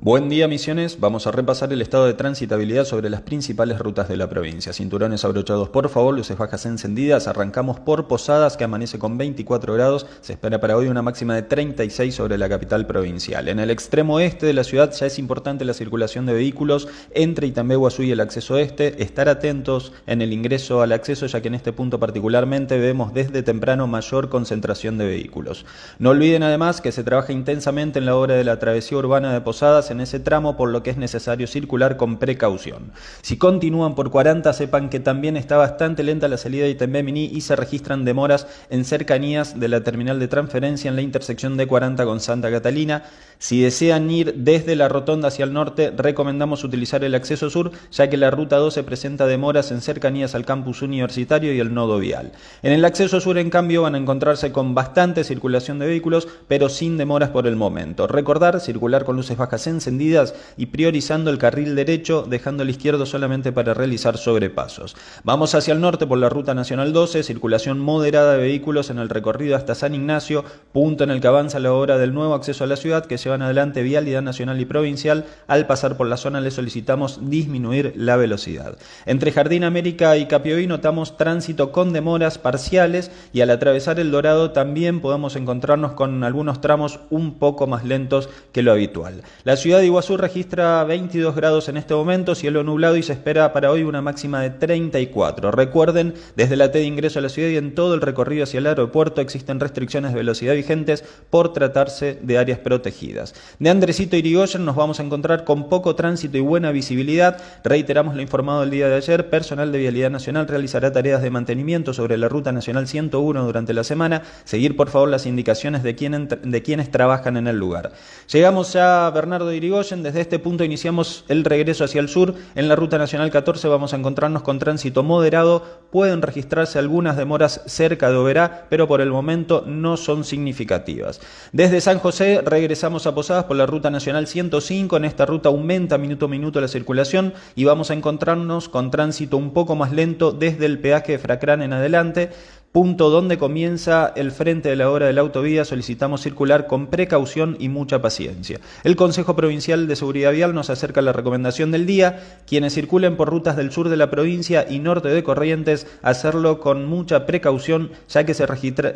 Buen día Misiones, vamos a repasar el estado de transitabilidad sobre las principales rutas de la provincia. Cinturones abrochados por favor, luces bajas encendidas, arrancamos por Posadas que amanece con 24 grados, se espera para hoy una máxima de 36 sobre la capital provincial. En el extremo este de la ciudad ya es importante la circulación de vehículos entre Itambé, Guazú y el acceso este, estar atentos en el ingreso al acceso ya que en este punto particularmente vemos desde temprano mayor concentración de vehículos. No olviden además que se trabaja intensamente en la obra de la travesía urbana de Posadas en ese tramo, por lo que es necesario circular con precaución. Si continúan por 40, sepan que también está bastante lenta la salida de Itembé Mini y se registran demoras en cercanías de la terminal de transferencia en la intersección de 40 con Santa Catalina. Si desean ir desde la rotonda hacia el norte, recomendamos utilizar el acceso sur, ya que la ruta 12 presenta demoras en cercanías al campus universitario y el nodo vial. En el acceso sur, en cambio, van a encontrarse con bastante circulación de vehículos, pero sin demoras por el momento. Recordar circular con luces bajas encendidas y priorizando el carril derecho, dejando el izquierdo solamente para realizar sobrepasos. Vamos hacia el norte por la ruta nacional 12, circulación moderada de vehículos en el recorrido hasta San Ignacio, punto en el que avanza la obra del nuevo acceso a la ciudad que se van adelante vialidad nacional y provincial, al pasar por la zona le solicitamos disminuir la velocidad. Entre Jardín América y Capioí notamos tránsito con demoras parciales y al atravesar el Dorado también podemos encontrarnos con algunos tramos un poco más lentos que lo habitual. La ciudad de Iguazú registra 22 grados en este momento, cielo nublado y se espera para hoy una máxima de 34. Recuerden, desde la T de ingreso a la ciudad y en todo el recorrido hacia el aeropuerto existen restricciones de velocidad vigentes por tratarse de áreas protegidas. De Andresito Irigoyen nos vamos a encontrar con poco tránsito y buena visibilidad. Reiteramos lo informado el día de ayer, personal de Vialidad Nacional realizará tareas de mantenimiento sobre la Ruta Nacional 101 durante la semana. Seguir por favor las indicaciones de, de quienes trabajan en el lugar. Llegamos ya a Bernardo Irigoyen, desde este punto iniciamos el regreso hacia el sur. En la Ruta Nacional 14 vamos a encontrarnos con tránsito moderado. Pueden registrarse algunas demoras cerca de Oberá, pero por el momento no son significativas. Desde San José regresamos a Posadas por la ruta nacional 105. En esta ruta aumenta minuto a minuto la circulación y vamos a encontrarnos con tránsito un poco más lento desde el peaje de Fracrán en adelante punto donde comienza el frente de la obra de la autovía, solicitamos circular con precaución y mucha paciencia. El Consejo Provincial de Seguridad Vial nos acerca la recomendación del día, quienes circulen por rutas del sur de la provincia y norte de Corrientes, hacerlo con mucha precaución, ya que se,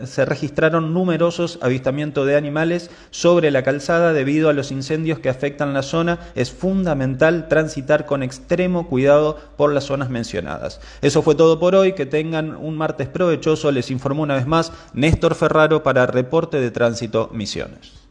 se registraron numerosos avistamientos de animales sobre la calzada debido a los incendios que afectan la zona. Es fundamental transitar con extremo cuidado por las zonas mencionadas. Eso fue todo por hoy, que tengan un martes provechoso les informó una vez más Néstor Ferraro para Reporte de Tránsito Misiones.